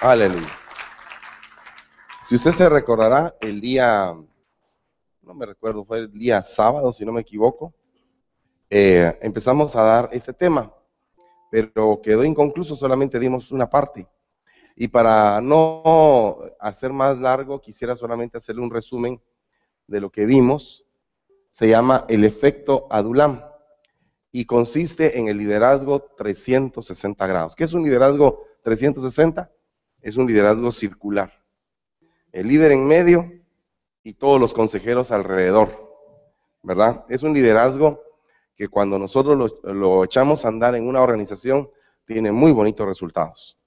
Aleluya. Si usted se recordará, el día, no me recuerdo, fue el día sábado, si no me equivoco, eh, empezamos a dar este tema, pero quedó inconcluso, solamente dimos una parte. Y para no hacer más largo, quisiera solamente hacerle un resumen de lo que vimos. Se llama el efecto Adulam y consiste en el liderazgo 360 grados. ¿Qué es un liderazgo 360? Es un liderazgo circular. El líder en medio y todos los consejeros alrededor, ¿verdad? Es un liderazgo que cuando nosotros lo, echamos a andar en una organización tiene muy bonitos resultados.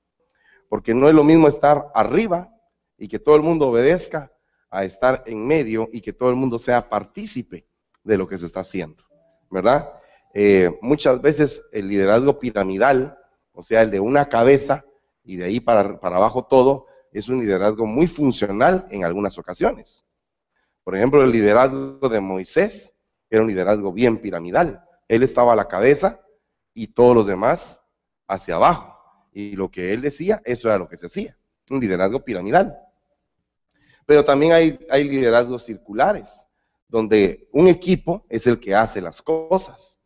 Porque no es lo mismo estar arriba y que todo el mundo obedezca a estar en medio y que todo el mundo sea partícipe de lo que se está haciendo, ¿verdad? Eh, muchas veces el liderazgo piramidal, o sea, el de una cabeza y de ahí para, para abajo todo, es un liderazgo muy funcional en algunas ocasiones. Por ejemplo, el liderazgo de Moisés era un liderazgo bien piramidal. Él estaba a la cabeza y todos los demás hacia abajo. Y lo que él decía, eso era lo que se hacía. Un liderazgo piramidal. Pero también hay, hay liderazgos circulares, donde un equipo es el que hace las cosas.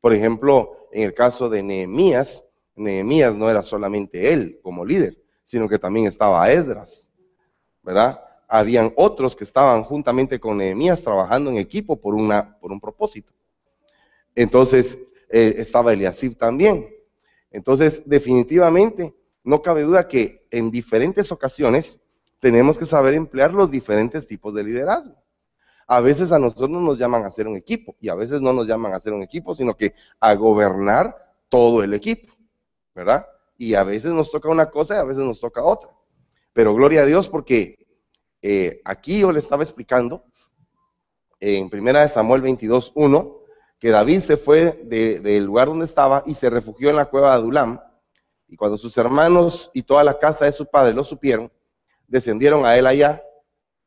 Por ejemplo, en el caso de Nehemías, Nehemías no era solamente él como líder, sino que también estaba Esdras, ¿verdad? Habían otros que estaban juntamente con Nehemías trabajando en equipo por, una, por un propósito. Entonces, eh, estaba Eliasib también. Entonces, definitivamente, no cabe duda que en diferentes ocasiones tenemos que saber emplear los diferentes tipos de liderazgo. A veces a nosotros nos llaman a hacer un equipo y a veces no nos llaman a hacer un equipo, sino que a gobernar todo el equipo, ¿verdad? Y a veces nos toca una cosa y a veces nos toca otra. Pero gloria a Dios porque eh, aquí yo le estaba explicando en primera de Samuel 22, 1, que David se fue del lugar donde estaba y se refugió en la cueva de Adulam. Y cuando sus hermanos y toda la casa de su padre lo supieron, descendieron a él allá.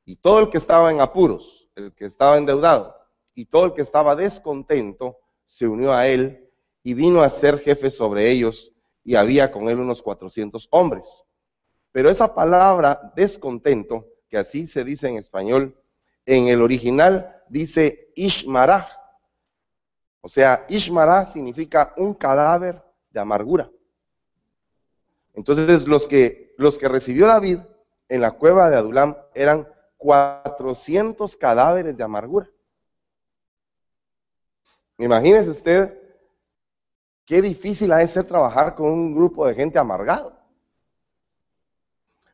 Y todo el que estaba en apuros, el que estaba endeudado y todo el que estaba descontento, se unió a él y vino a ser jefe sobre ellos y había con él unos 400 hombres. Pero esa palabra descontento, que así se dice en español, en el original dice Ishmarah, o sea, Ishmará significa un cadáver de amargura. Entonces, los que, los que recibió David en la cueva de Adulam eran 400 cadáveres de amargura. Imagínese usted qué difícil ha de ser trabajar con un grupo de gente amargado.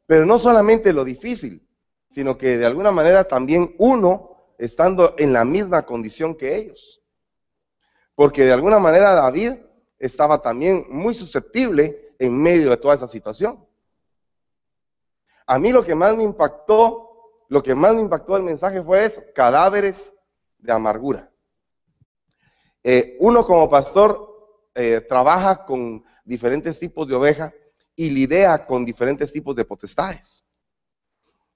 Pero no solamente lo difícil, sino que de alguna manera también uno estando en la misma condición que ellos porque de alguna manera David estaba también muy susceptible en medio de toda esa situación. A mí lo que más me impactó, lo que más me impactó del mensaje fue eso, cadáveres de amargura. Eh, uno como pastor eh, trabaja con diferentes tipos de oveja y lidia con diferentes tipos de potestades.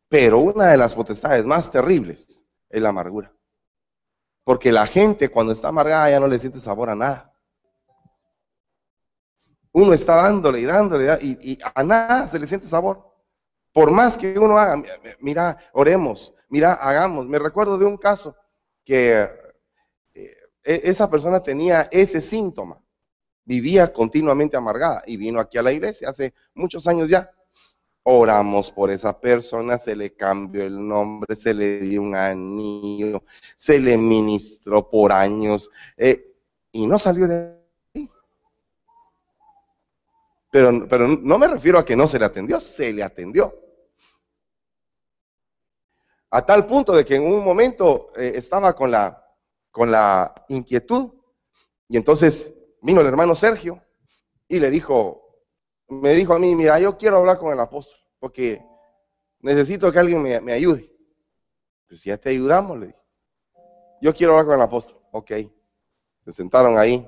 Pero una de las potestades más terribles es la amargura. Porque la gente cuando está amargada ya no le siente sabor a nada. Uno está dándole y dándole y, a nada se le siente sabor. Por más que uno haga, mira, oremos, mira, hagamos. Me recuerdo de un caso que eh, e, esa persona tenía ese síntoma, vivía continuamente amargada y vino aquí a la iglesia hace muchos años ya. Oramos por esa persona, se le cambió el nombre, se le dio un anillo, se le ministró por años eh, y no salió de ahí. Pero, pero no me refiero a que no se le atendió, se le atendió. A tal punto de que en un momento eh, estaba con la, con la inquietud y entonces vino el hermano Sergio y le dijo, me dijo a mí, mira, yo quiero hablar con el apóstol, porque necesito que alguien me, ayude. Pues ya te ayudamos, le dije. Yo quiero hablar con el apóstol. Ok. Se sentaron ahí.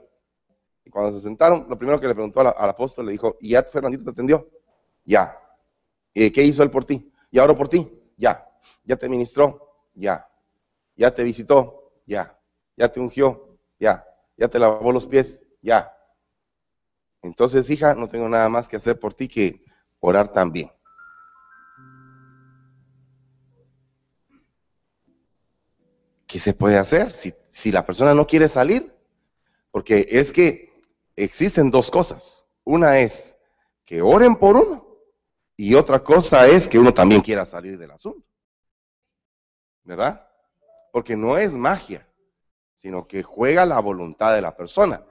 Y cuando se sentaron, lo primero que le preguntó al, apóstol, le dijo, ¿y ya Fernandito te atendió? Ya. ¿Y qué hizo él por ti? ¿Y ahora por ti? Ya. ¿Ya te ministró? Ya. ¿Ya te visitó? Ya. ¿Ya te ungió? Ya. ¿Ya te lavó los pies? Ya. Entonces, hija, no tengo nada más que hacer por ti que orar también. ¿Qué se puede hacer si, si la persona no quiere salir? Porque es que existen dos cosas. Una es que oren por uno y otra cosa es que uno también quiera salir del asunto. ¿Verdad? Porque no es magia, sino que juega la voluntad de la persona.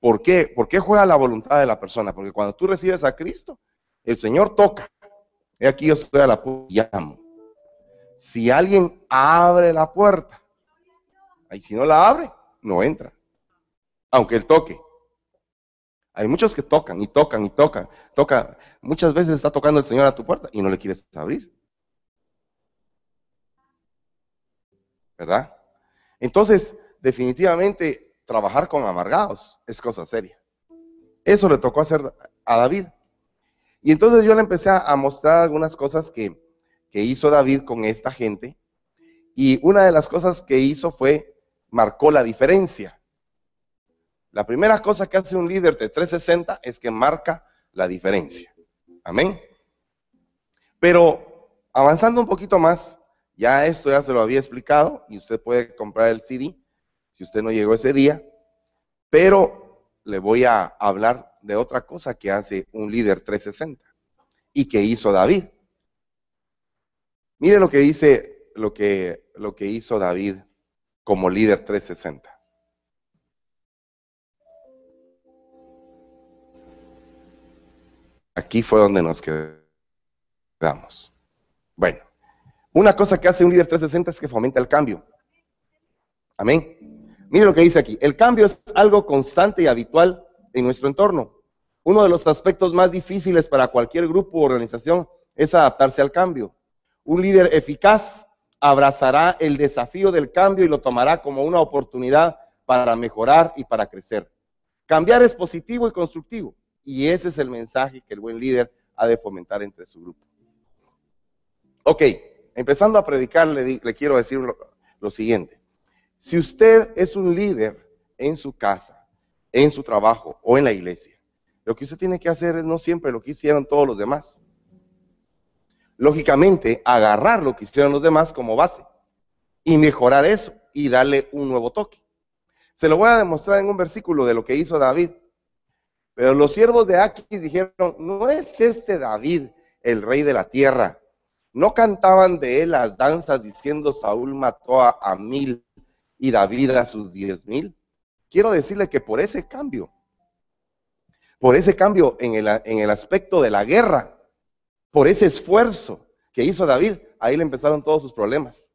¿Por qué? ¿Por qué juega la voluntad de la persona? Porque cuando tú recibes a Cristo, el Señor toca. He aquí yo estoy a la puerta llamo. Si alguien abre la puerta, y si no la abre, no entra. Aunque él toque. Hay muchos que tocan y tocan y tocan. Toca. Muchas veces está tocando el Señor a tu puerta y no le quieres abrir. ¿Verdad? Entonces, definitivamente trabajar con amargados es cosa seria. Eso le tocó hacer a David. Y entonces yo le empecé a mostrar algunas cosas que, que hizo David con esta gente. Y una de las cosas que hizo fue, marcó la diferencia. La primera cosa que hace un líder de 360 es que marca la diferencia. Amén. Pero avanzando un poquito más, ya esto ya se lo había explicado y usted puede comprar el CD si usted no llegó ese día, pero le voy a hablar de otra cosa que hace un líder 360 y que hizo David. Mire lo que dice, lo que, lo que hizo David como líder 360. Aquí fue donde nos quedamos. Bueno, una cosa que hace un líder 360 es que fomenta el cambio. Amén. Mire lo que dice aquí. El cambio es algo constante y habitual en nuestro entorno. Uno de los aspectos más difíciles para cualquier grupo o organización es adaptarse al cambio. Un líder eficaz abrazará el desafío del cambio y lo tomará como una oportunidad para mejorar y para crecer. Cambiar es positivo y constructivo. Y ese es el mensaje que el buen líder ha de fomentar entre su grupo. Ok, empezando a predicar, le, quiero decir lo siguiente. Si usted es un líder en su casa, en su trabajo o en la iglesia, lo que usted tiene que hacer es no siempre lo que hicieron todos los demás. Lógicamente, agarrar lo que hicieron los demás como base y mejorar eso y darle un nuevo toque. Se lo voy a demostrar en un versículo de lo que hizo David. Pero los siervos de Aquis dijeron, no es este David el rey de la tierra. No cantaban de él las danzas diciendo Saúl mató a, mil y David a sus diez mil. Quiero decirle que por ese cambio, por ese cambio en el, en el aspecto de la guerra, por ese esfuerzo que hizo David, ahí le empezaron todos sus problemas.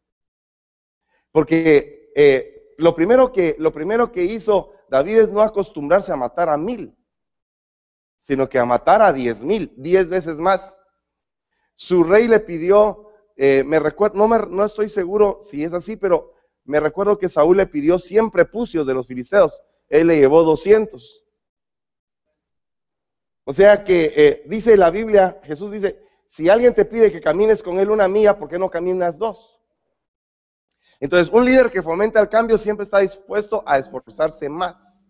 Porque eh, lo, primero que, lo primero que hizo David es no acostumbrarse a matar a mil, sino que a matar a diez mil, diez veces más. Su rey le pidió, eh, me recuerdo, no, me, no estoy seguro si es así, pero me recuerdo que Saúl le pidió 100 prepucios de los filisteos. Él le llevó 200. O sea que eh, dice la Biblia, Jesús dice, si alguien te pide que camines con él una milla, ¿por qué no caminas dos? Entonces, un líder que fomenta el cambio siempre está dispuesto a esforzarse más,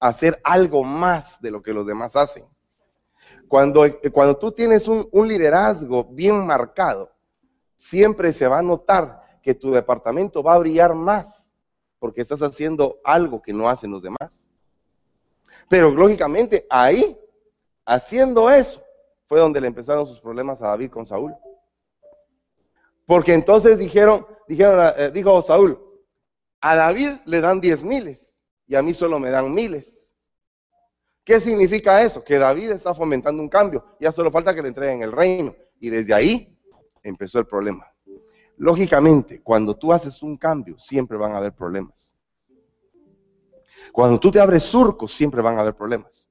a hacer algo más de lo que los demás hacen. Cuando, eh, cuando tú tienes un liderazgo bien marcado, siempre se va a notar que tu departamento va a brillar más porque estás haciendo algo que no hacen los demás. Pero lógicamente ahí, haciendo eso, fue donde le empezaron sus problemas a David con Saúl. Porque entonces dijeron, dijeron, eh, dijo Saúl, a David le dan diez miles y a mí solo me dan miles. ¿Qué significa eso? Que David está fomentando un cambio. Ya solo falta que le entreguen el reino. Y desde ahí empezó el problema. Lógicamente, cuando tú haces un cambio, siempre van a haber problemas. Cuando tú te abres surcos, siempre van a haber problemas.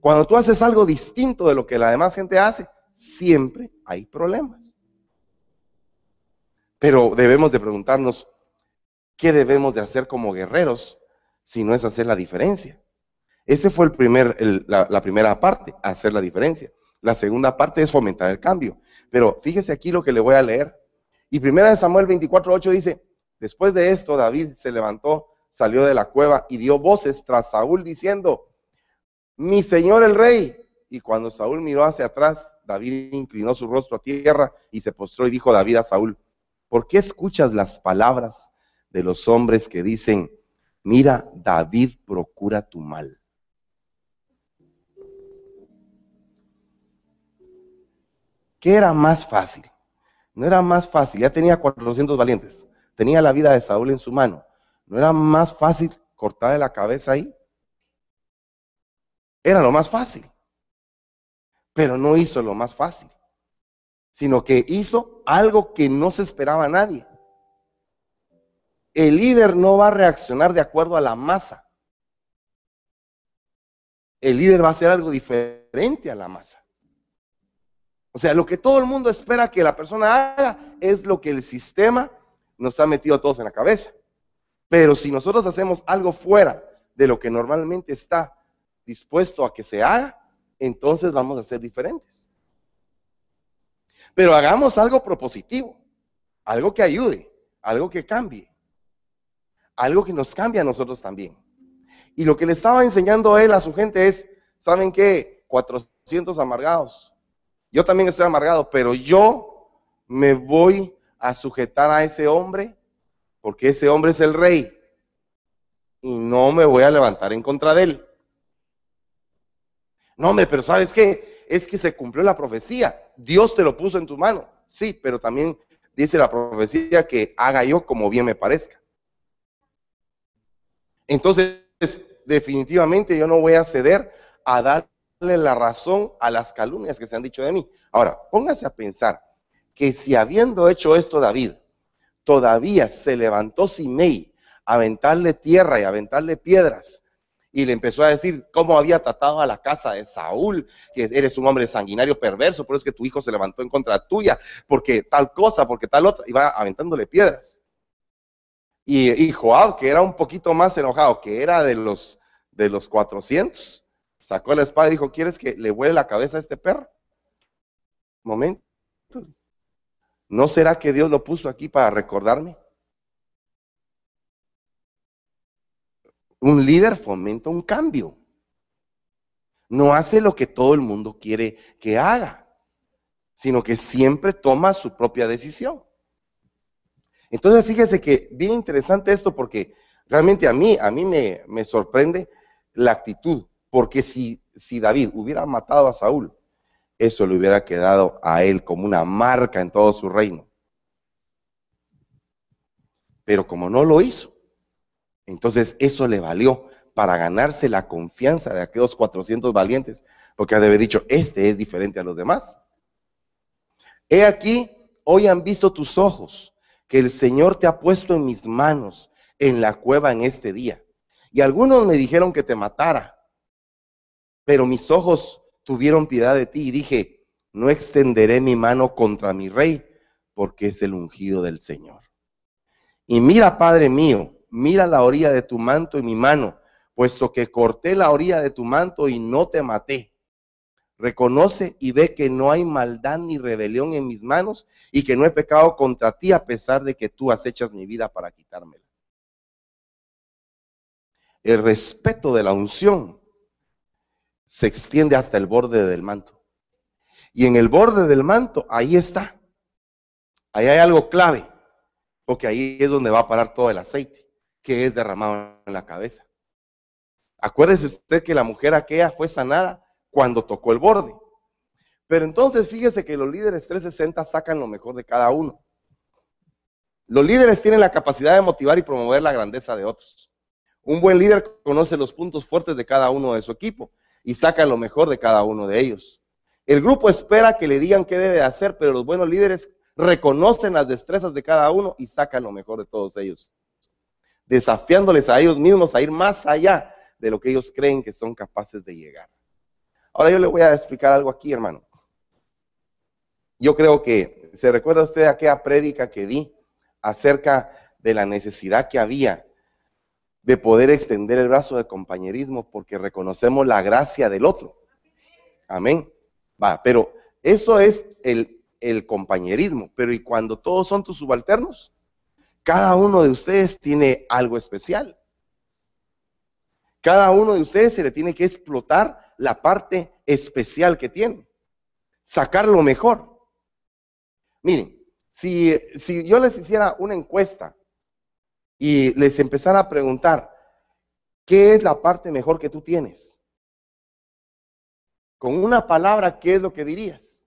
Cuando tú haces algo distinto de lo que la demás gente hace, siempre hay problemas. Pero debemos de preguntarnos, ¿qué debemos de hacer como guerreros si no es hacer la diferencia? Ese fue el primer, la, la primera parte, hacer la diferencia. La segunda parte es fomentar el cambio. Pero fíjese aquí lo que le voy a leer. Y primera de Samuel 24:8 dice, después de esto David se levantó, salió de la cueva y dio voces tras Saúl diciendo, mi señor el rey. y cuando Saúl miró hacia atrás, David inclinó su rostro a tierra y se postró y dijo David a Saúl, ¿por qué escuchas las palabras de los hombres que dicen, mira, David procura tu mal? ¿Qué era más fácil? No era más fácil, ya tenía 400 valientes, tenía la vida de Saúl en su mano. ¿No era más fácil cortarle la cabeza ahí? Era lo más fácil. Pero no hizo lo más fácil, sino que hizo algo que no se esperaba a nadie. El líder no va a reaccionar de acuerdo a la masa. El líder va a hacer algo diferente a la masa. O sea, lo que todo el mundo espera que la persona haga es lo que el sistema nos ha metido a todos en la cabeza. Pero si nosotros hacemos algo fuera de lo que normalmente está dispuesto a que se haga, entonces vamos a ser diferentes. Pero hagamos algo propositivo, algo que ayude, algo que cambie, algo que nos cambie a nosotros también. Y lo que le estaba enseñando él a su gente es, ¿saben qué? 400 amargados. Yo también estoy amargado, pero yo me voy a sujetar a ese hombre porque ese hombre es el rey y no me voy a levantar en contra de él. No, hombre, pero ¿sabes qué? Es que se cumplió la profecía. Dios te lo puso en tu mano. Sí, pero también dice la profecía que haga yo como bien me parezca. Entonces, definitivamente yo no voy a ceder a darle la razón a las calumnias que se han dicho de mí. Ahora, póngase a pensar que si habiendo hecho esto David, todavía se levantó Simei a aventarle tierra y a aventarle piedras. Y le empezó a decir cómo había tratado a la casa de Saúl, que eres un hombre sanguinario perverso, por eso es que tu hijo se levantó en contra tuya, porque tal cosa, porque tal otra, y va aventándole piedras. Y, y, Joab, que era un poquito más enojado, que era de los, de los 400, sacó la espada y dijo, ¿quieres que le huele la cabeza a este perro? Momento. ¿No será que Dios lo puso aquí para recordarme? Un líder fomenta un cambio. No hace lo que todo el mundo quiere que haga, sino que siempre toma su propia decisión. Entonces, fíjese que bien interesante esto porque realmente a mí, a mí me, me sorprende la actitud, porque si, si David hubiera matado a Saúl, eso le hubiera quedado a él como una marca en todo su reino. Pero como no lo hizo, entonces eso le valió para ganarse la confianza de aquellos 400 valientes, porque ha de haber dicho, este es diferente a los demás. He aquí, hoy han visto tus ojos, que el Señor te ha puesto en mis manos en la cueva en este día. Y algunos me dijeron que te matara, pero mis ojos tuvieron piedad de ti y dije, no extenderé mi mano contra mi rey, porque es el ungido del Señor. Y mira, Padre mío, mira la orilla de tu manto y mi mano, puesto que corté la orilla de tu manto y no te maté. Reconoce y ve que no hay maldad ni rebelión en mis manos y que no he pecado contra ti a pesar de que tú acechas mi vida para quitármela. El respeto de la unción se extiende hasta el borde del manto. Y en el borde del manto, ahí está. Ahí hay algo clave, porque ahí es donde va a parar todo el aceite que es derramado en la cabeza. Acuérdese usted que la mujer aquella fue sanada cuando tocó el borde. Pero entonces fíjese que los líderes 360 sacan lo mejor de cada uno. Los líderes tienen la capacidad de motivar y promover la grandeza de otros. Un buen líder conoce los puntos fuertes de cada uno de su equipo y saca lo mejor de cada uno de ellos. El grupo espera que le digan qué debe hacer, pero los buenos líderes reconocen las destrezas de cada uno y sacan lo mejor de todos ellos, desafiándoles a ellos mismos a ir más allá de lo que ellos creen que son capaces de llegar. Ahora yo le voy a explicar algo aquí, hermano. Yo creo que se recuerda usted aquella prédica que di acerca de la necesidad que había de poder extender el brazo de compañerismo porque reconocemos la gracia del otro. Amén. Va, pero eso es el, el compañerismo. Pero ¿y cuando todos son tus subalternos? Cada uno de ustedes tiene algo especial. Cada uno de ustedes se le tiene que explotar la parte especial que tienen. Sacar lo mejor. Miren, si, si yo les hiciera una encuesta y les empezara a preguntar, ¿qué es la parte mejor que tú tienes? Con una palabra, ¿qué es lo que dirías?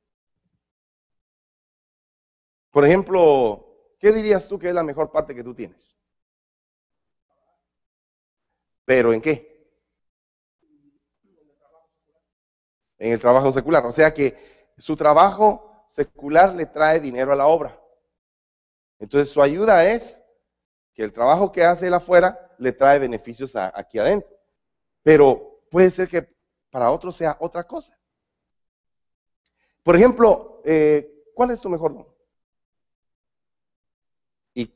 Por ejemplo, ¿qué dirías tú que es la mejor parte que tú tienes? ¿Pero en qué? En el trabajo secular. O sea que su trabajo secular le trae dinero a la obra. Entonces su ayuda es que el trabajo que hace él afuera le trae beneficios aquí adentro. Pero puede ser que para otros sea otra cosa. Por ejemplo, eh, ¿cuál es tu mejor don? Y,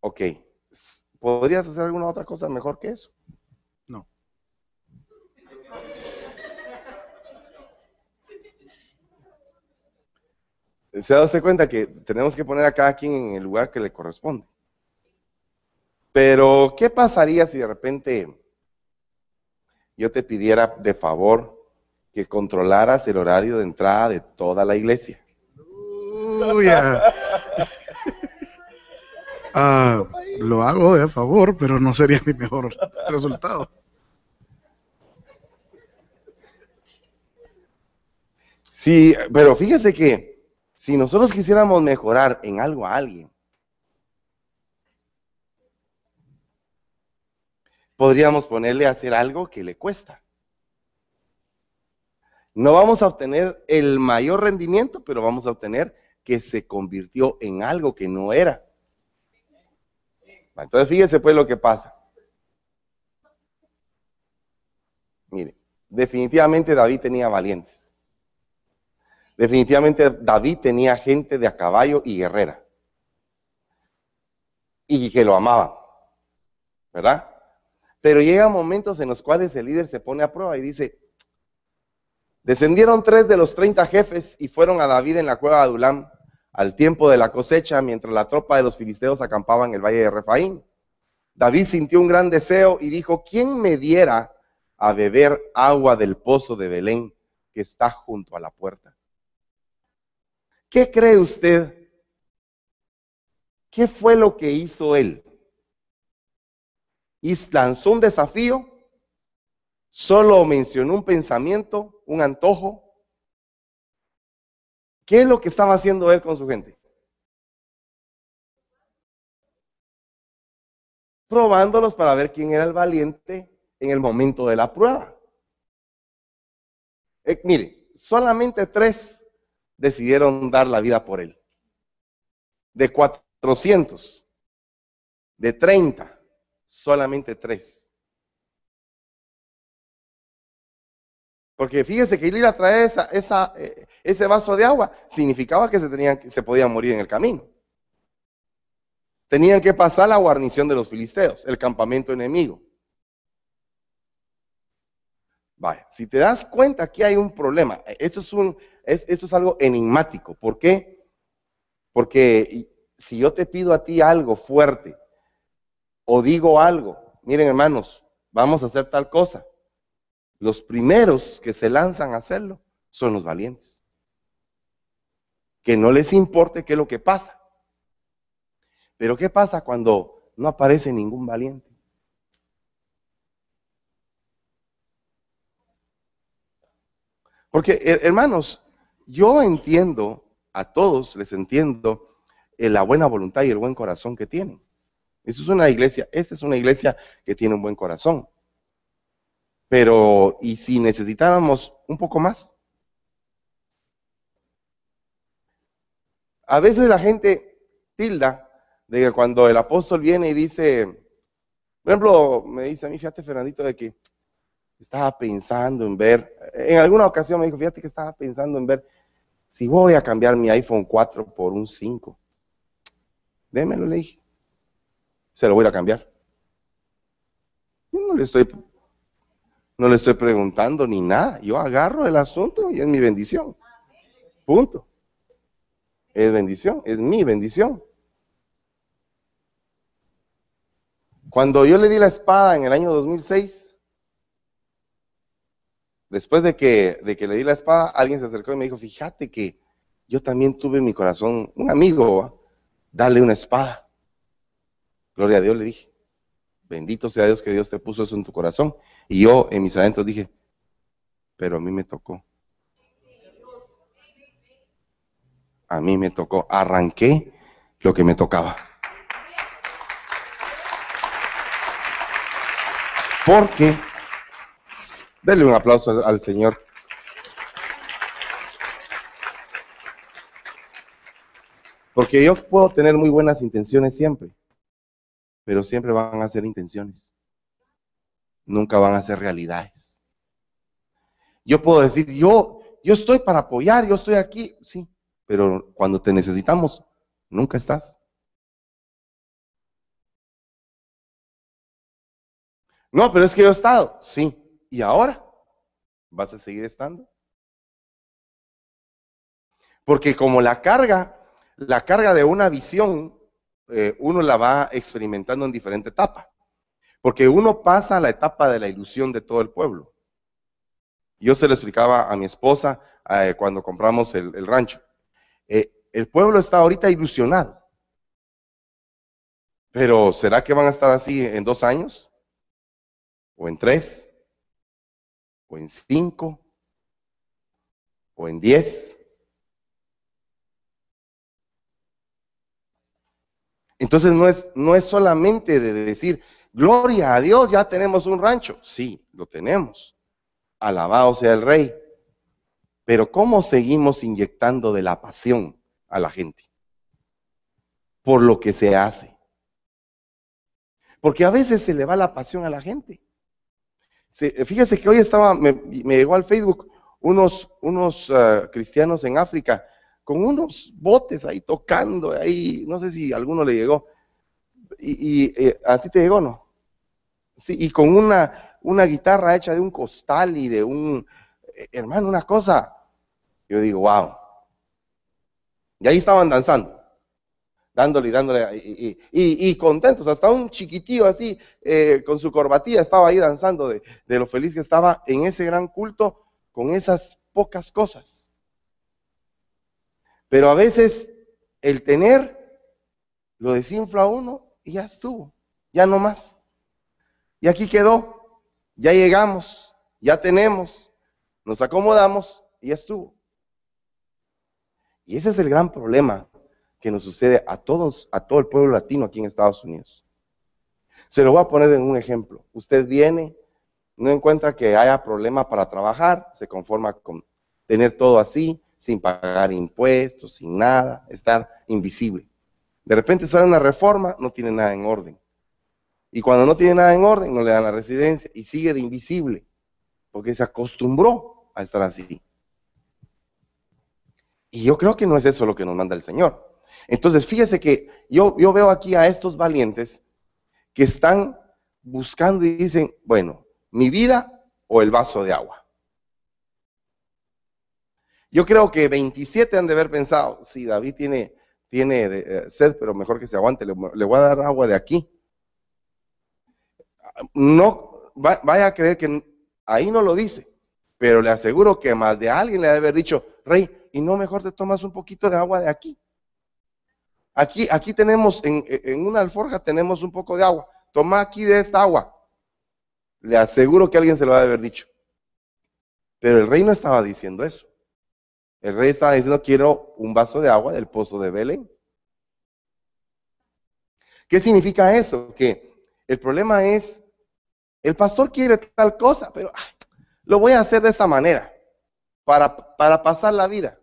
ok, ¿podrías hacer alguna otra cosa mejor que eso? se da usted cuenta que tenemos que poner a cada quien en el lugar que le corresponde. Pero, ¿qué pasaría si de repente yo te pidiera de favor que controlaras el horario de entrada de toda la iglesia? Ah, lo hago de favor, pero no sería mi mejor resultado. Sí, pero fíjese que si nosotros quisiéramos mejorar en algo a alguien, podríamos ponerle a hacer algo que le cuesta. No vamos a obtener el mayor rendimiento, pero vamos a obtener que se convirtió en algo que no era. Entonces fíjese pues lo que pasa. Mire, definitivamente David tenía valientes. Definitivamente David tenía gente de a caballo y guerrera. Y que lo amaban. ¿Verdad? Pero llegan momentos en los cuales el líder se pone a prueba y dice, descendieron tres de los treinta jefes y fueron a David en la cueva de Adulam al tiempo de la cosecha, mientras la tropa de los filisteos acampaba en el valle de Refaín. David sintió un gran deseo y dijo, ¿quién me diera a beber agua del pozo de Belén que está junto a la puerta? ¿Qué cree usted? ¿Qué fue lo que hizo él? ¿Y lanzó un desafío? ¿Solo mencionó un pensamiento, un antojo? ¿Qué es lo que estaba haciendo él con su gente? Probándolos para ver quién era el valiente en el momento de la prueba. Eh, mire, solamente tres decidieron dar la vida por él. De 400, de 30, solamente tres. Porque fíjese que ir a traer esa, eh, ese vaso de agua significaba que se, tenían, se podían morir en el camino. Tenían que pasar la guarnición de los filisteos, el campamento enemigo. Vaya, si te das cuenta, aquí hay un problema. Esto es, un, esto es algo enigmático. ¿Por qué? Porque si yo te pido a ti algo fuerte o digo algo, miren hermanos, vamos a hacer tal cosa. Los primeros que se lanzan a hacerlo son los valientes. Que no les importe qué es lo que pasa. Pero ¿qué pasa cuando no aparece ningún valiente? Porque, hermanos, yo entiendo, a todos les entiendo eh, la buena voluntad y el buen corazón que tienen. Eso es una iglesia, esta es una iglesia que tiene un buen corazón. Pero, ¿y si necesitáramos un poco más? A veces la gente tilda de que cuando el apóstol viene y dice, por ejemplo, me dice a mí, fíjate Fernandito, de que estaba pensando en ver, en alguna ocasión me dijo, fíjate que estaba pensando en ver si voy a cambiar mi iPhone 4 por un 5. Démelo, le dije. Se lo voy a cambiar. Yo no le estoy, no le estoy preguntando ni nada. Yo agarro el asunto y es mi bendición. Punto. Es bendición, es mi bendición. Cuando yo le di la espada en el año 2006, después de que, de que le di la espada, alguien se acercó y me dijo, fíjate que yo también tuve en mi corazón un amigo, ¿va? dale una espada. Gloria a Dios le dije, bendito sea Dios que Dios te puso eso en tu corazón. Y yo en mis adentros dije, pero a mí me tocó. A mí me tocó, arranqué lo que me tocaba. Porque, denle un aplauso al, Señor. Porque yo puedo tener muy buenas intenciones siempre, pero siempre van a ser intenciones. Nunca van a ser realidades. Yo puedo decir, yo, yo estoy para apoyar, yo estoy aquí, sí, pero cuando te necesitamos, nunca estás. No, pero es que yo he estado, sí. ¿Y ahora? ¿Vas a seguir estando? Porque como la carga la carga de una visión, eh, uno la va experimentando en diferente etapa. Porque uno pasa a la etapa de la ilusión de todo el pueblo. Yo se lo explicaba a mi esposa eh, cuando compramos el, rancho. Eh, el pueblo está ahorita ilusionado. Pero ¿será que van a estar así en dos años? ¿O en tres? ¿O en cinco? ¿O en diez? Entonces no es, no es solamente de decir, gloria a Dios, ya tenemos un rancho. Sí, lo tenemos. Alabado sea el rey. Pero ¿cómo seguimos inyectando de la pasión a la gente? Por lo que se hace. Porque a veces se le va la pasión a la gente. fíjese que hoy estaba, me, llegó al Facebook unos, unos ah, cristianos en África con unos botes ahí tocando, ahí, no sé si alguno le llegó. Y, eh, a ti te llegó, ¿no? Sí, y con una, una guitarra hecha de un costal y de un, eh, hermano, una cosa. Yo digo, wow. Y ahí estaban danzando, dándole y dándole, y, y, contentos, hasta un chiquitío así, eh, con su corbatilla, estaba ahí danzando de, de lo feliz que estaba en ese gran culto con esas pocas cosas. Pero a veces el tener lo desinfla uno y ya estuvo, ya no más. Y aquí quedó, ya llegamos, ya tenemos, nos acomodamos y ya estuvo. Y ese es el gran problema que nos sucede a todos, a todo el pueblo latino aquí en Estados Unidos. Se lo voy a poner en un ejemplo. Usted viene, no encuentra que haya problema para trabajar, se conforma con tener todo así, sin pagar impuestos, sin nada, estar invisible. De repente sale una reforma, no tiene nada en orden. Y cuando no tiene nada en orden, no le dan la residencia y sigue de invisible, porque se acostumbró a estar así. Y yo creo que no es eso lo que nos manda el Señor. Entonces, fíjese que yo, yo veo aquí a estos valientes que están buscando y dicen, bueno, mi vida o el vaso de agua. Yo creo que 27 han de haber pensado, si David tiene, tiene eh, sed, pero mejor que se aguante, le, voy a dar agua de aquí. No, vaya a creer que ahí no lo dice, pero le aseguro que más de alguien le debe haber dicho, rey, y no mejor te tomas un poquito de agua de aquí. Aquí, aquí tenemos, en, en una alforja tenemos un poco de agua. Toma aquí de esta agua. Le aseguro que alguien se lo debe haber dicho. Pero el rey no estaba diciendo eso. El rey estaba diciendo, quiero un vaso de agua del pozo de Belén. ¿Qué significa eso? Que el problema es, el pastor quiere tal cosa, pero lo voy a hacer de esta manera, para, para pasar la vida,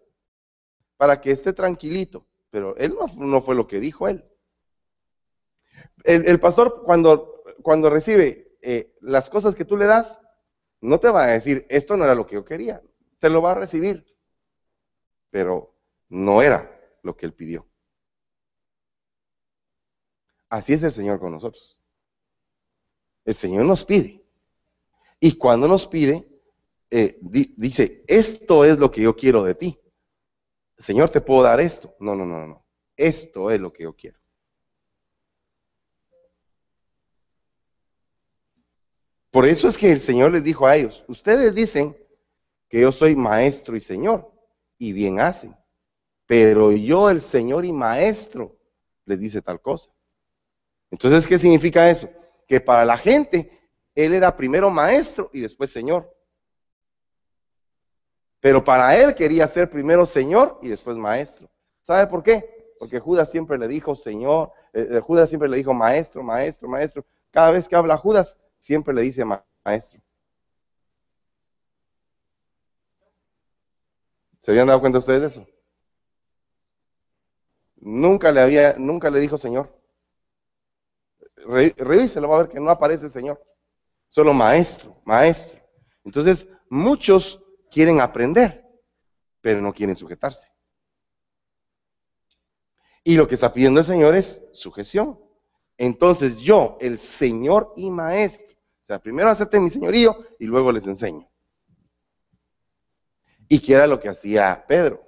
para que esté tranquilito. Pero él no, fue lo que dijo él. El, pastor cuando, cuando recibe eh, las cosas que tú le das, no te va a decir, esto no era lo que yo quería, te lo va a recibir pero no era lo que él pidió. Así es el Señor con nosotros. El Señor nos pide. Y cuando nos pide, eh, dice, esto es lo que yo quiero de ti. Señor, ¿te puedo dar esto? No, no, no, no. Esto es lo que yo quiero. Por eso es que el Señor les dijo a ellos, ustedes dicen, que yo soy maestro y señor, y bien hacen. Pero yo, el señor y maestro, les dice tal cosa. Entonces, ¿qué significa eso? Que para la gente, él era primero maestro y después señor. Pero para él quería ser primero señor y después maestro. ¿Sabe por qué? Porque Judas siempre le dijo señor, eh, eh, Judas siempre le dijo maestro, maestro, maestro. Cada vez que habla Judas, siempre le dice maestro. ¿Se habían dado cuenta ustedes de eso? Nunca le había, nunca le dijo Señor. revíselo, va a ver que no aparece Señor. Solo maestro, maestro. Entonces, muchos quieren aprender, pero no quieren sujetarse. Y lo que está pidiendo el Señor es sujeción. Entonces yo, el Señor y Maestro, o sea, primero acepten mi señorío y luego les enseño. ¿Y qué era lo que hacía Pedro?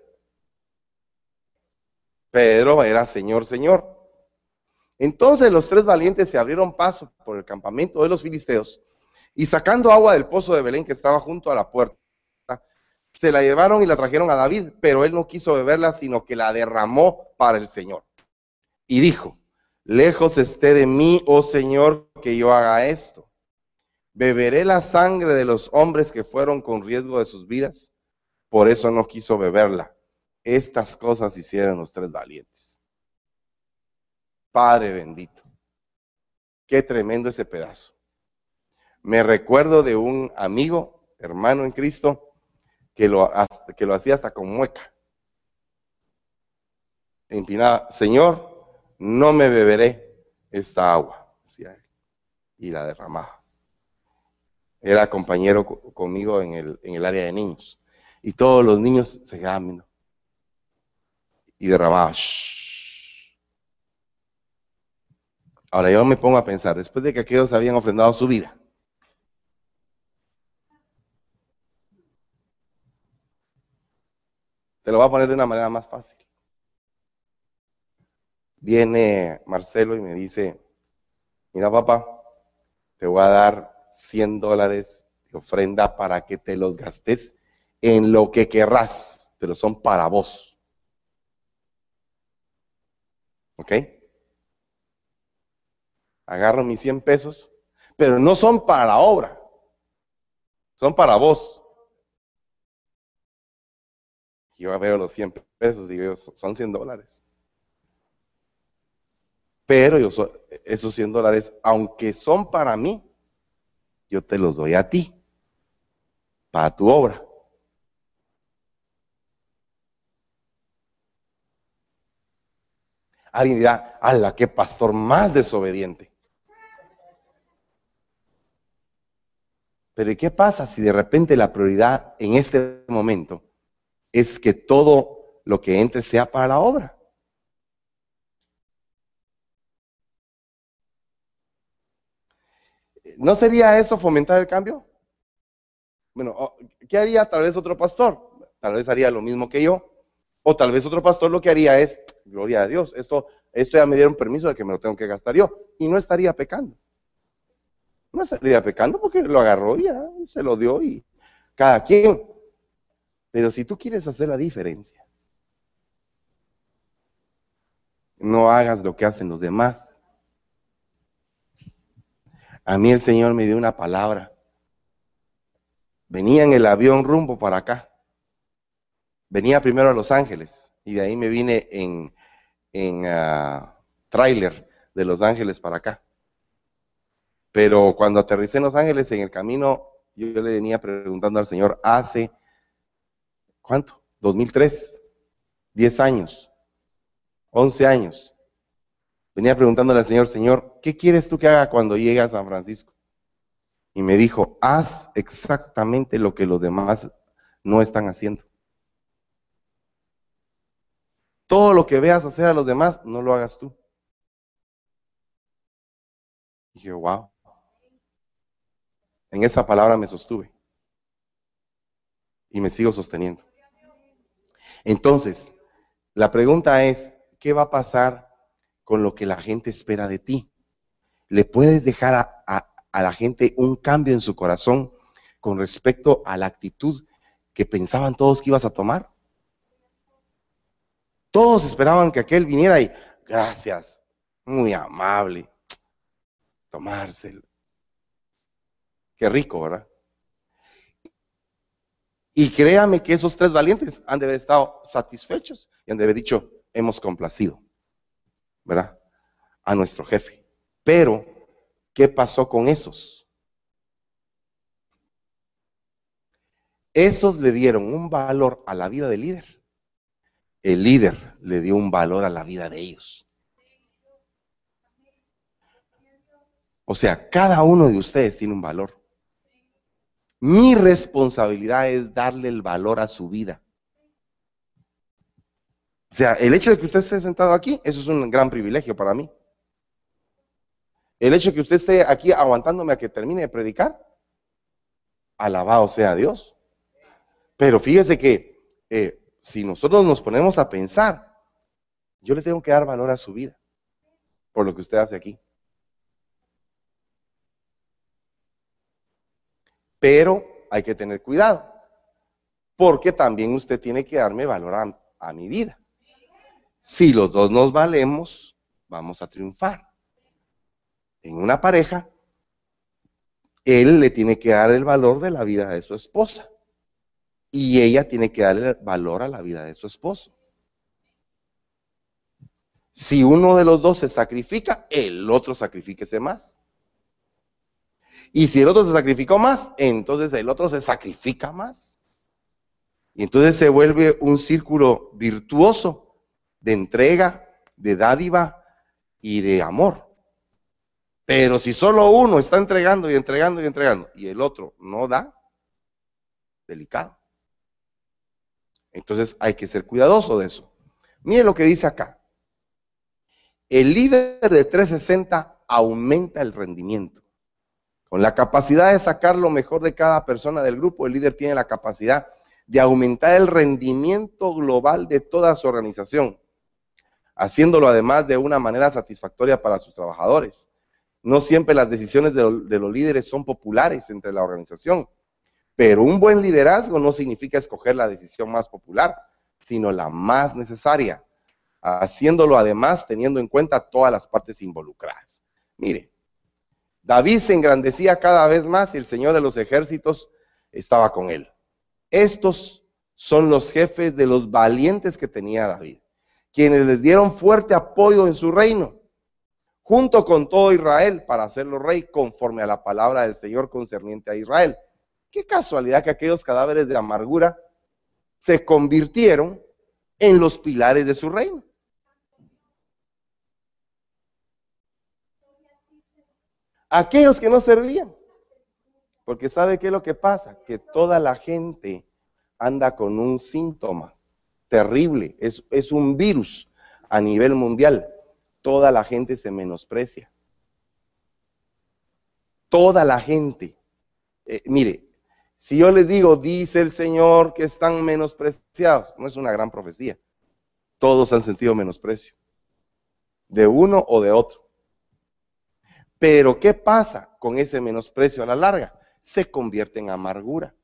Pedro era Señor, Señor. Entonces los tres valientes se abrieron paso por el campamento de los filisteos y sacando agua del pozo de Belén que estaba junto a la puerta, se la llevaron y la trajeron a David, pero él no quiso beberla, sino que la derramó para el Señor. Y dijo, lejos esté de mí, oh Señor, que yo haga esto. ¿Beberé la sangre de los hombres que fueron con riesgo de sus vidas? Por eso no quiso beberla. Estas cosas hicieron los tres valientes. Padre bendito, qué tremendo ese pedazo. Me recuerdo de un amigo, hermano en Cristo, que lo, que lo hacía hasta con mueca. Empinaba, Señor, no me beberé esta agua, decía él, y la derramaba. Era compañero conmigo en el, en el área de niños. Y todos los niños se quedaban. Y derramaba. Ahora yo me pongo a pensar, después de que aquellos habían ofrendado su vida, te lo voy a poner de una manera más fácil. Viene Marcelo y me dice, mira papá, te voy a dar 100 dólares de ofrenda para que te los gastes en lo que querrás, pero son para vos. ¿Ok? Agarro mis 100 pesos, pero no son para la obra, son para vos. Yo veo los 100 pesos, digo, son 100 dólares. Pero yo esos 100 dólares, aunque son para mí, yo te los doy a ti, para tu obra. Alguien dirá, ala, qué pastor más desobediente. Pero ¿y qué pasa si de repente la prioridad en este momento es que todo lo que entre sea para la obra? ¿No sería eso fomentar el cambio? Bueno, ¿qué haría tal vez otro pastor? Tal vez haría lo mismo que yo, o tal vez otro pastor lo que haría es, gloria a Dios, esto, esto ya me dieron permiso de que me lo tengo que gastar yo. Y no estaría pecando. No estaría pecando porque lo agarró y ya, se lo dio y cada quien. Pero si tú quieres hacer la diferencia, no hagas lo que hacen los demás. A mí el Señor me dio una palabra. Venía en el avión rumbo para acá. Venía primero a Los Ángeles y de ahí me vine en, en uh, tráiler de Los Ángeles para acá. Pero cuando aterricé en Los Ángeles, en el camino, yo, le venía preguntando al Señor, hace, ¿cuánto? 2003, 10 años, 11 años. Venía preguntándole al Señor, Señor, ¿qué quieres tú que haga cuando llegue a San Francisco? Y me dijo, haz exactamente lo que los demás no están haciendo. Todo lo que veas hacer a los demás, no lo hagas tú. dije, wow. En esa palabra me sostuve. Y me sigo sosteniendo. Entonces, la pregunta es, ¿qué va a pasar con lo que la gente espera de ti? ¿Le puedes dejar a, a la gente un cambio en su corazón con respecto a la actitud que pensaban todos que ibas a tomar. Todos esperaban que aquel viniera y, gracias, muy amable, tomárselo. Qué rico, ¿verdad? Y créame que esos tres valientes han de haber estado satisfechos y han de haber dicho, hemos complacido, ¿verdad? A nuestro jefe. Pero, ¿qué pasó con esos? Esos le dieron un valor a la vida del líder. El líder le dio un valor a la vida de ellos. O sea, cada uno de ustedes tiene un valor. Mi responsabilidad es darle el valor a su vida. O sea, el hecho de que usted esté sentado aquí, eso es un gran privilegio para mí. El hecho de que usted esté aquí aguantándome a que termine de predicar, alabado sea Dios. Pero fíjese que eh, si nosotros nos ponemos a pensar, yo le tengo que dar valor a su vida por lo que usted hace aquí. Pero hay que tener cuidado, porque también usted tiene que darme valor a, mi vida. Si los dos nos valemos, vamos a triunfar. En una pareja, él le tiene que dar el valor de la vida de su esposa y ella tiene que darle valor a la vida de su esposo. Si uno de los dos se sacrifica, el otro sacrifíquese más. Y si el otro se sacrificó más, entonces el otro se sacrifica más. Y entonces se vuelve un círculo virtuoso de entrega, de dádiva y de amor. Pero si solo uno está entregando y entregando y entregando y el otro no da, delicado. Entonces hay que ser cuidadoso de eso. Mire lo que dice acá. El líder de 360 aumenta el rendimiento. Con la capacidad de sacar lo mejor de cada persona del grupo, el líder tiene la capacidad de aumentar el rendimiento global de toda su organización, haciéndolo además de una manera satisfactoria para sus trabajadores. No siempre las decisiones de, los líderes son populares entre la organización, pero un buen liderazgo no significa escoger la decisión más popular, sino la más necesaria, haciéndolo además teniendo en cuenta todas las partes involucradas. Mire, David se engrandecía cada vez más y el Señor de los ejércitos estaba con él. Estos son los jefes de los valientes que tenía David, quienes les dieron fuerte apoyo en su reino, junto con todo Israel, para hacerlo rey conforme a la palabra del Señor concerniente a Israel. Qué casualidad que aquellos cadáveres de amargura se convirtieron en los pilares de su reino. Aquellos que no servían. Porque sabe qué es lo que pasa? Que toda la gente anda con un síntoma terrible. Es, es un virus a nivel mundial. Toda la gente se menosprecia. Toda la gente. Eh, mire, si yo les digo, dice el Señor que están menospreciados, no es una gran profecía. Todos han sentido menosprecio, de uno o de otro. Pero ¿qué pasa con ese menosprecio a la larga? Se convierte en amargura,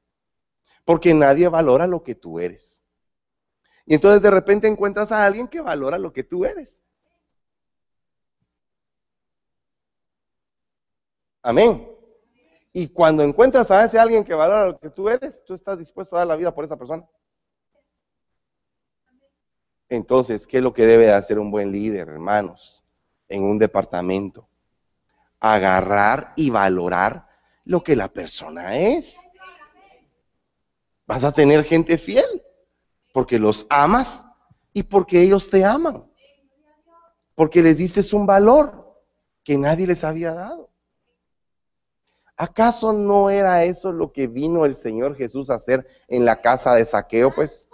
porque nadie valora lo que tú eres. Y entonces de repente encuentras a alguien que valora lo que tú eres. Amén. Y cuando encuentras a ese alguien que valora lo que tú eres, tú estás dispuesto a dar la vida por esa persona. Entonces, ¿qué es lo que debe hacer un buen líder, hermanos, en un departamento? Agarrar y valorar lo que la persona es. Vas a tener gente fiel, porque los amas y porque ellos te aman. Porque les diste un valor que nadie les había dado. ¿Acaso no era eso lo que vino el Señor Jesús a hacer en la casa de saqueo? Pues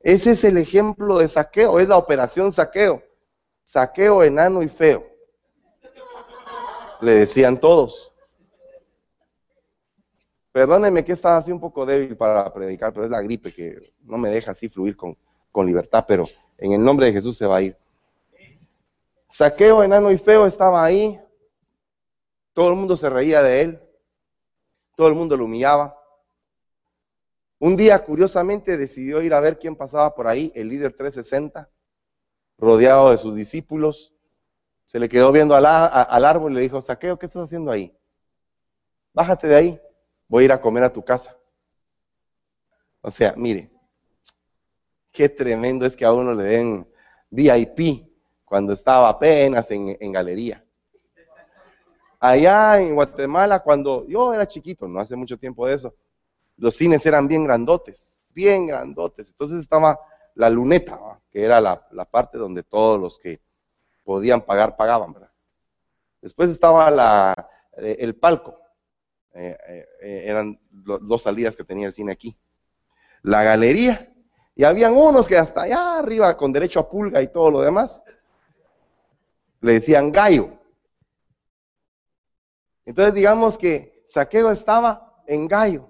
ese es el ejemplo de saqueo, es la operación saqueo. Saqueo enano y feo. Le decían todos. Perdóneme que estaba así un poco débil para predicar, pero es la gripe que no me deja así fluir con, con libertad, pero en el nombre de Jesús se va a ir. Saqueo enano y feo estaba ahí, todo el mundo se reía de él. Todo el mundo lo humillaba. Un día, curiosamente, decidió ir a ver quién pasaba por ahí, el líder 360, rodeado de sus discípulos. Se le quedó viendo al, árbol y le dijo, Saqueo, ¿qué estás haciendo ahí? Bájate de ahí, voy a ir a comer a tu casa. O sea, mire, qué tremendo es que a uno le den VIP cuando estaba apenas en, en galería. Allá en Guatemala, cuando yo era chiquito, no hace mucho tiempo de eso, los cines eran bien grandotes, bien grandotes. Entonces estaba la luneta, que era la, parte donde todos los que podían pagar pagaban. ¿verdad? Después estaba eh, el palco, eh, eh, eran dos salidas que tenía el cine aquí. La galería, y habían unos que hasta allá arriba, con derecho a pulga y todo lo demás, le decían gallo. Entonces digamos que Saqueo estaba en gallo.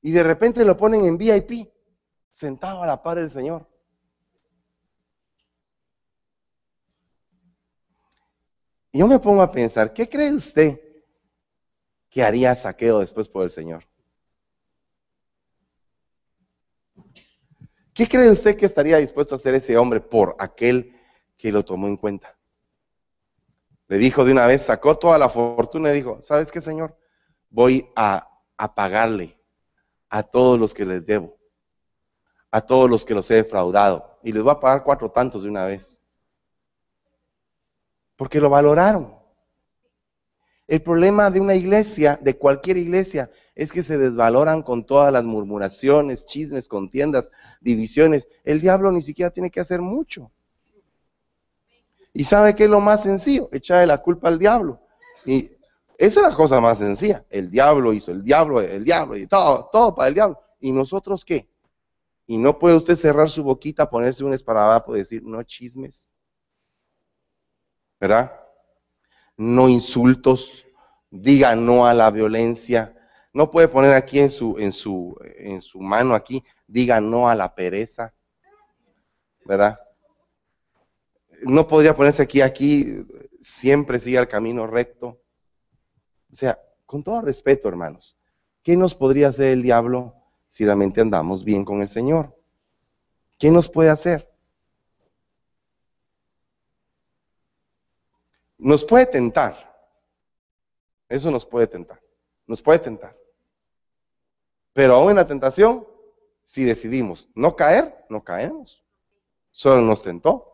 Y de repente lo ponen en VIP, sentado a la par del Señor. Y yo me pongo a pensar, ¿qué cree usted que haría Saqueo después por el Señor? ¿Qué cree usted que estaría dispuesto a hacer ese hombre por aquel que lo tomó en cuenta? Le dijo de una vez, sacó toda la fortuna y dijo, ¿sabes qué, Señor? Voy a, pagarle a todos los que les debo, a todos los que los he defraudado, y les voy a pagar cuatro tantos de una vez. Porque lo valoraron. El problema de una iglesia, de cualquier iglesia, es que se desvaloran con todas las murmuraciones, chismes, contiendas, divisiones. El diablo ni siquiera tiene que hacer mucho. ¿Y sabe qué es lo más sencillo? Echarle la culpa al diablo. Y esa es la cosa más sencilla. El diablo hizo, el diablo, el diablo, y todo, todo para el diablo. ¿Y nosotros qué? Y no puede usted cerrar su boquita, ponerse un esparadrapo y decir, no chismes. ¿Verdad? No insultos, diga no a la violencia. No puede poner aquí en su, en su, en su mano aquí, diga no a la pereza. ¿Verdad? No podría ponerse aquí, aquí, siempre sigue el camino recto. O sea, con todo respeto, hermanos, ¿qué nos podría hacer el diablo si realmente andamos bien con el Señor? ¿Qué nos puede hacer? Nos puede tentar. Eso nos puede tentar. Nos puede tentar. Pero aún en la tentación, si decidimos no caer, no caemos. Solo nos tentó.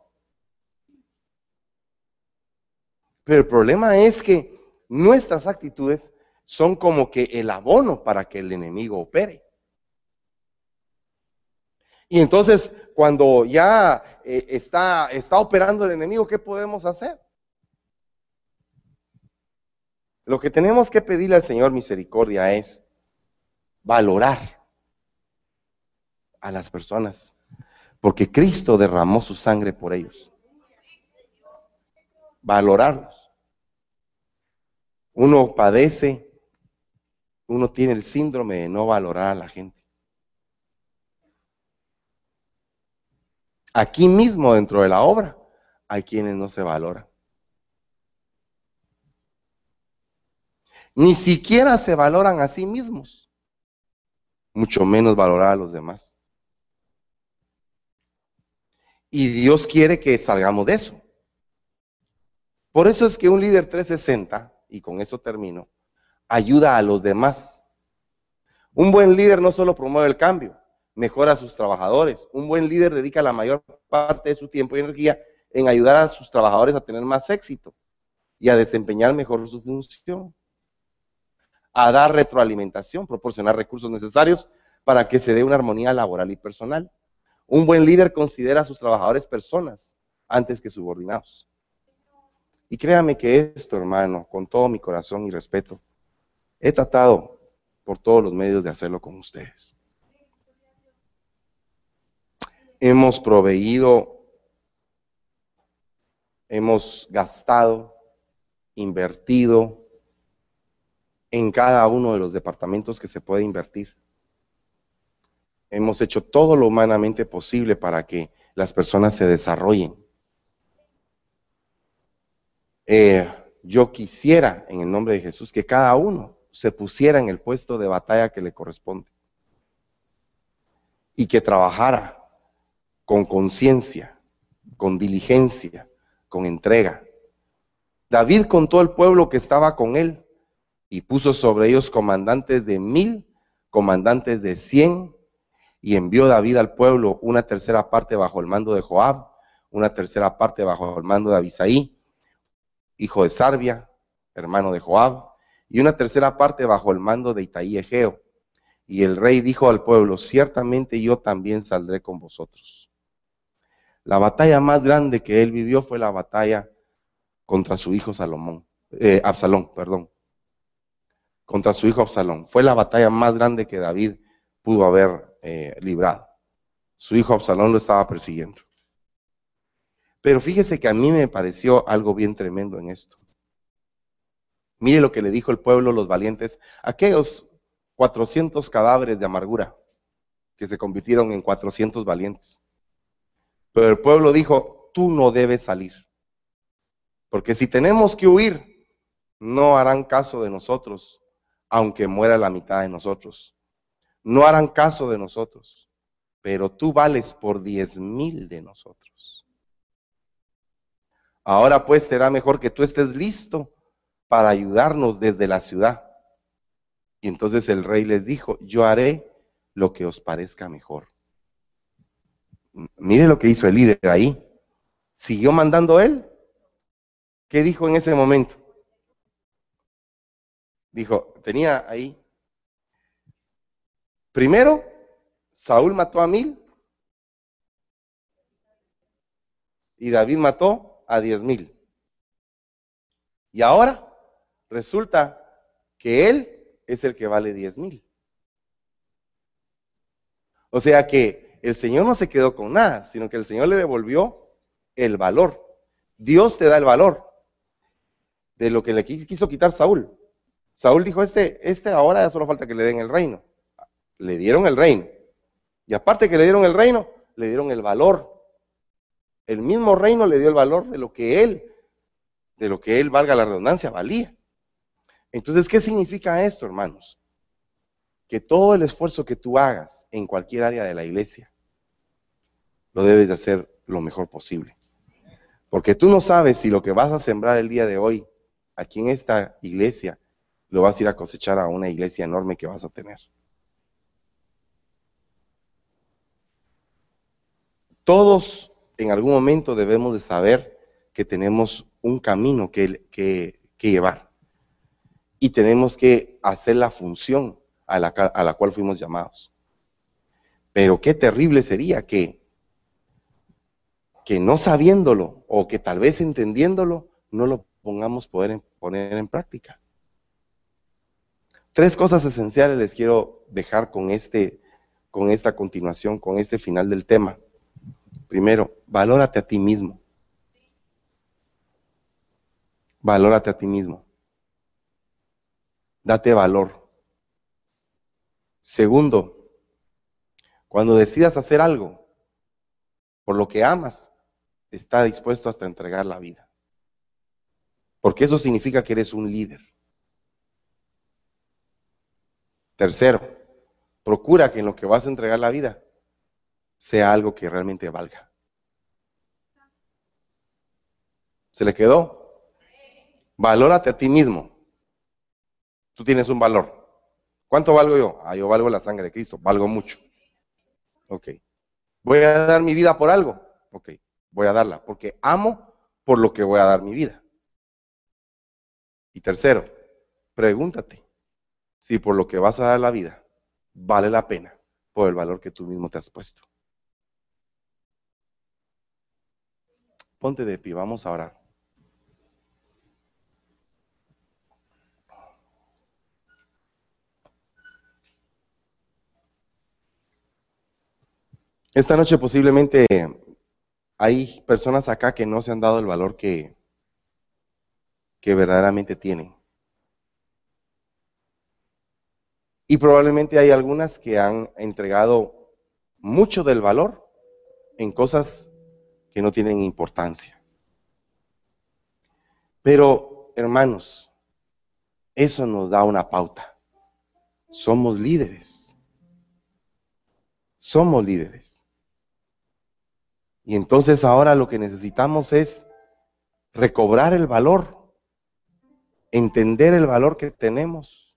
Pero el problema es que nuestras actitudes son como que el abono para que el enemigo opere. Y entonces, cuando ya eh, está, está operando el enemigo, ¿qué podemos hacer? Lo que tenemos que pedirle al Señor misericordia es valorar a las personas, porque Cristo derramó su sangre por ellos. Valorarlos uno padece, uno tiene el síndrome de no valorar a la gente. Aquí mismo dentro de la obra hay quienes no se valoran. Ni siquiera se valoran a sí mismos, mucho menos valorar a los demás. Y Dios quiere que salgamos de eso. Por eso es que un líder 360 y con eso termino, ayuda a los demás. Un buen líder no solo promueve el cambio, mejora a sus trabajadores. Un buen líder dedica la mayor parte de su tiempo y energía en ayudar a sus trabajadores a tener más éxito y a desempeñar mejor su función. A dar retroalimentación, proporcionar recursos necesarios para que se dé una armonía laboral y personal. Un buen líder considera a sus trabajadores personas antes que subordinados. Y créame que esto, hermano, con todo mi corazón y respeto, he tratado por todos los medios de hacerlo con ustedes. Hemos proveído, hemos gastado, invertido en cada uno de los departamentos que se puede invertir. Hemos hecho todo lo humanamente posible para que las personas se desarrollen eh, yo quisiera, en el nombre de Jesús, que cada uno se pusiera en el puesto de batalla que le corresponde y que trabajara con conciencia, con diligencia, con entrega. David contó al pueblo que estaba con él y puso sobre ellos comandantes de mil, comandantes de cien, y envió David al pueblo una tercera parte bajo el mando de Joab, una tercera parte bajo el mando de Abisaí, hijo de Sarbia, hermano de Joab, y una tercera parte bajo el mando de Itaí Egeo. Y el rey dijo al pueblo, ciertamente yo también saldré con vosotros. La batalla más grande que él vivió fue la batalla contra su hijo Salomón, eh, Absalón, perdón. Contra su hijo Absalón. Fue la batalla más grande que David pudo haber eh, librado. Su hijo Absalón lo estaba persiguiendo. Pero fíjese que a mí me pareció algo bien tremendo en esto. Mire lo que le dijo el pueblo, los valientes, aquellos 400 cadáveres de amargura que se convirtieron en 400 valientes. Pero el pueblo dijo, tú no debes salir, porque si tenemos que huir, no harán caso de nosotros, aunque muera la mitad de nosotros. No harán caso de nosotros, pero tú vales por diez mil de nosotros. Ahora pues será mejor que tú estés listo para ayudarnos desde la ciudad y entonces el rey les dijo, yo haré lo que os parezca mejor. Mire lo que hizo el líder ahí. ¿Siguió mandando él? ¿Qué dijo en ese momento? Dijo, tenía ahí. Primero, Saúl mató a mil y David mató a diez mil. Y ahora resulta que él es el que vale 10 mil. O sea que el Señor no se quedó con nada, sino que el Señor le devolvió el valor. Dios te da el valor de lo que le quiso quitar Saúl. Saúl dijo, este, este ahora ya solo falta que le den el reino. Le dieron el reino. Y aparte que le dieron el reino, le dieron el valor. El mismo reino le dio el valor de lo que él, de lo que él, valga la redundancia, valía. Entonces, ¿qué significa esto, hermanos? Que todo el esfuerzo que tú hagas en cualquier área de la iglesia, lo debes de hacer lo mejor posible. Porque tú no sabes si lo que vas a sembrar el día de hoy, aquí en esta iglesia, lo vas a ir a cosechar a una iglesia enorme que vas a tener. Todos en algún momento debemos de saber que tenemos un camino que, llevar y tenemos que hacer la función a la, cual fuimos llamados. Pero qué terrible sería que, que no sabiéndolo o que tal vez entendiéndolo, no lo pongamos poder poner en práctica. Tres cosas esenciales les quiero dejar con, este, con esta continuación, con este final del tema. Primero, valórate a ti mismo. Valórate a ti mismo date valor. Segundo, cuando decidas hacer algo por lo que amas, está dispuesto hasta entregar la vida. Porque eso significa que eres un líder. Tercero, procura que en lo que vas a entregar la vida sea algo que realmente valga. ¿Se le quedó? Valórate a ti mismo tú tienes un valor. ¿Cuánto valgo yo? Ah, yo valgo la sangre de Cristo, valgo mucho. Ok. ¿Voy a dar mi vida por algo? Ok, voy a darla, porque amo por lo que voy a dar mi vida. Y tercero, pregúntate si por lo que vas a dar la vida vale la pena por el valor que tú mismo te has puesto. Ponte de pie, vamos a orar. Esta noche posiblemente hay personas acá que no se han dado el valor que, que verdaderamente tienen. Y probablemente hay algunas que han entregado mucho del valor en cosas que no tienen importancia. Pero, hermanos, Eso nos da una pauta. Somos líderes. Somos líderes. Y entonces ahora lo que necesitamos es recobrar el valor, entender el valor que tenemos.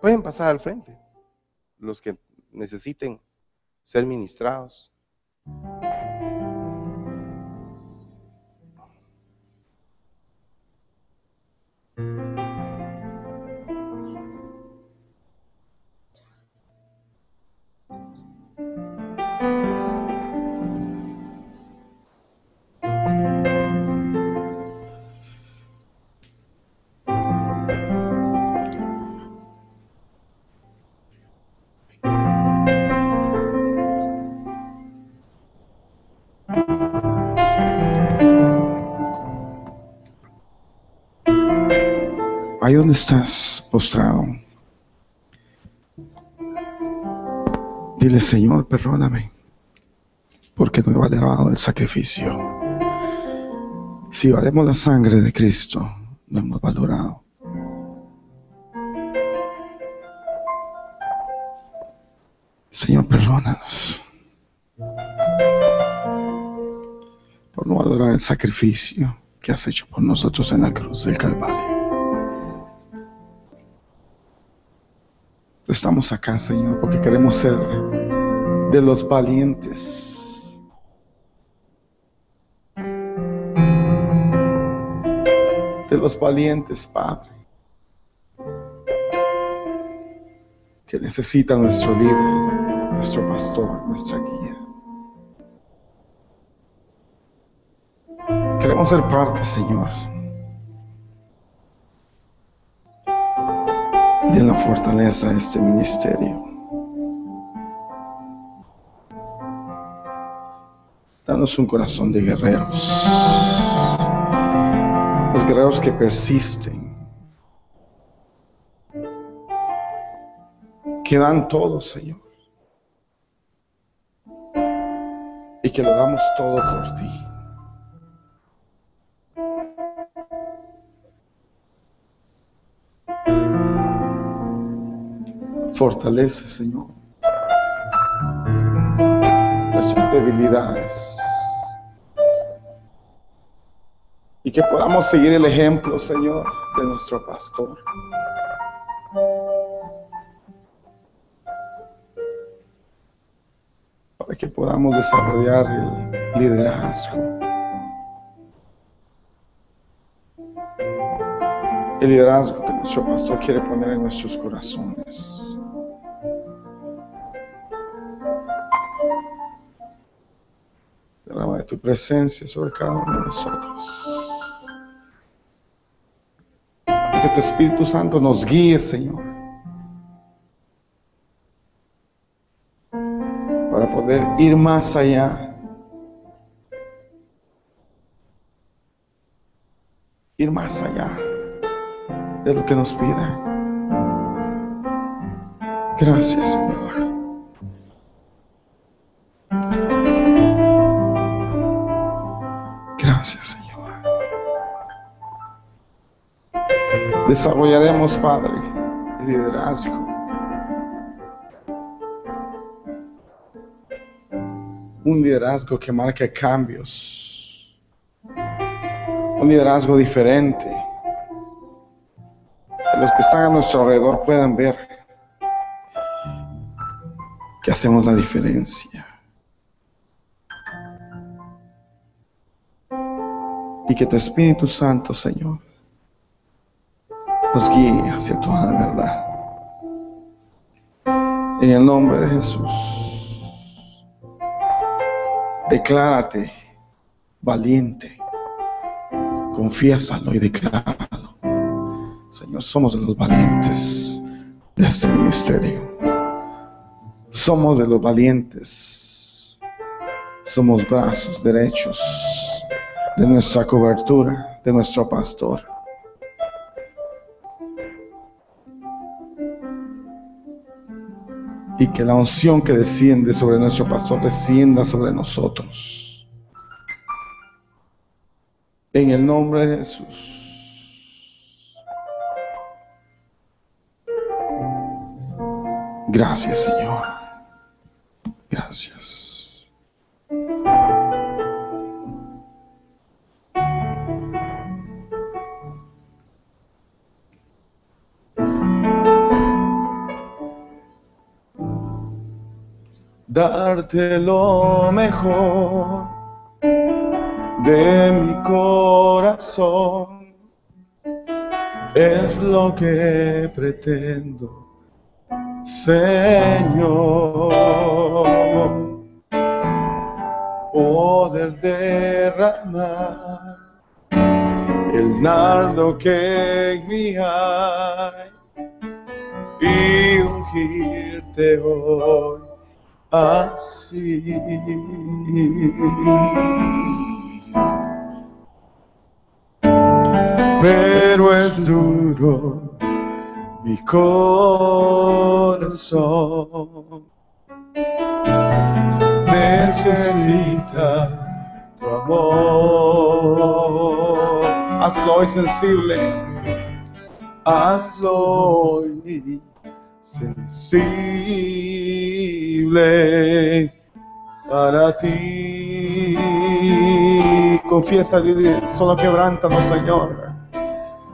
Pueden pasar al frente los que necesiten ser ministrados. Estás postrado. Dile, Señor, perdóname, porque no he valorado el sacrificio. Si valemos la sangre de Cristo, no hemos valorado. Señor, perdónanos por no valorar el sacrificio que has hecho por nosotros en la cruz del Calvario. Estamos acá, Señor, porque queremos ser de los valientes. De los valientes, Padre, que necesita nuestro líder, nuestro pastor, nuestra guía. Queremos ser parte, Señor, de la fortaleza de este ministerio. Danos un corazón de guerreros. Los guerreros que persisten. Que dan todo, Señor. Y que lo damos todo por ti. Fortalece, Señor, nuestras debilidades. Y que podamos seguir el ejemplo, Señor, de nuestro pastor. Para que podamos desarrollar el liderazgo. El liderazgo que nuestro pastor quiere poner en nuestros corazones. Tu presencia sobre cada uno de nosotros. Y que tu Espíritu Santo nos guíe, Señor. Para poder ir más allá. Ir más allá de lo que nos pida. Gracias, Señor. Gracias, Señor. Desarrollaremos, Padre, el liderazgo. Un liderazgo que marque cambios. Un liderazgo diferente. Que los que están a nuestro alrededor puedan ver que hacemos la diferencia. Y que tu Espíritu Santo, Señor, nos guíe hacia toda la verdad. En el nombre de Jesús, declárate valiente, confiésalo y decláralo. Señor, somos de los valientes de este ministerio. Somos de los valientes. Somos brazos derechos de nuestra cobertura, de nuestro pastor. y que la unción que desciende sobre nuestro pastor descienda sobre nosotros. En el nombre de Jesús. Gracias, Señor. Gracias. Darte lo mejor de mi corazón. Es lo que pretendo Señor, poder derramar el nardo que en mí hay y ungirte hoy así. Pero es duro mi corazón necesita tu amor. Hazlo hoy sensible, hazlo hoy sensible para ti. Confiesa, solo quebrántalo, Señor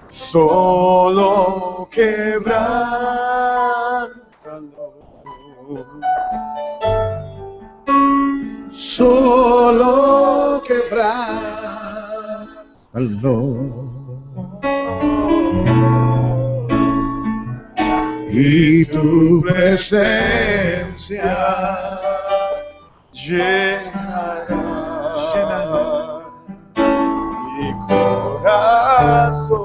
solo quebrántalo. Solo quebrántalo. Y tu presencia llenará, mi corazón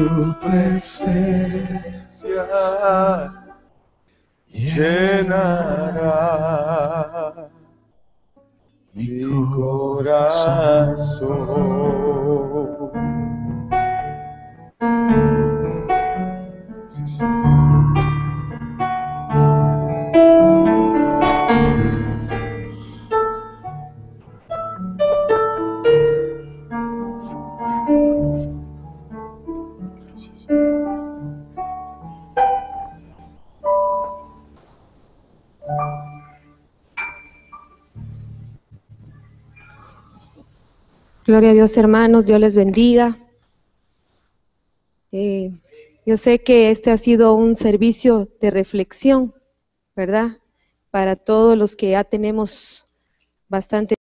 Y tu presencia llenará mi corazón. Gloria a Dios, hermanos, Dios les bendiga. Eh, yo sé que este ha sido un servicio de reflexión, ¿verdad? Para todos los que ya tenemos bastante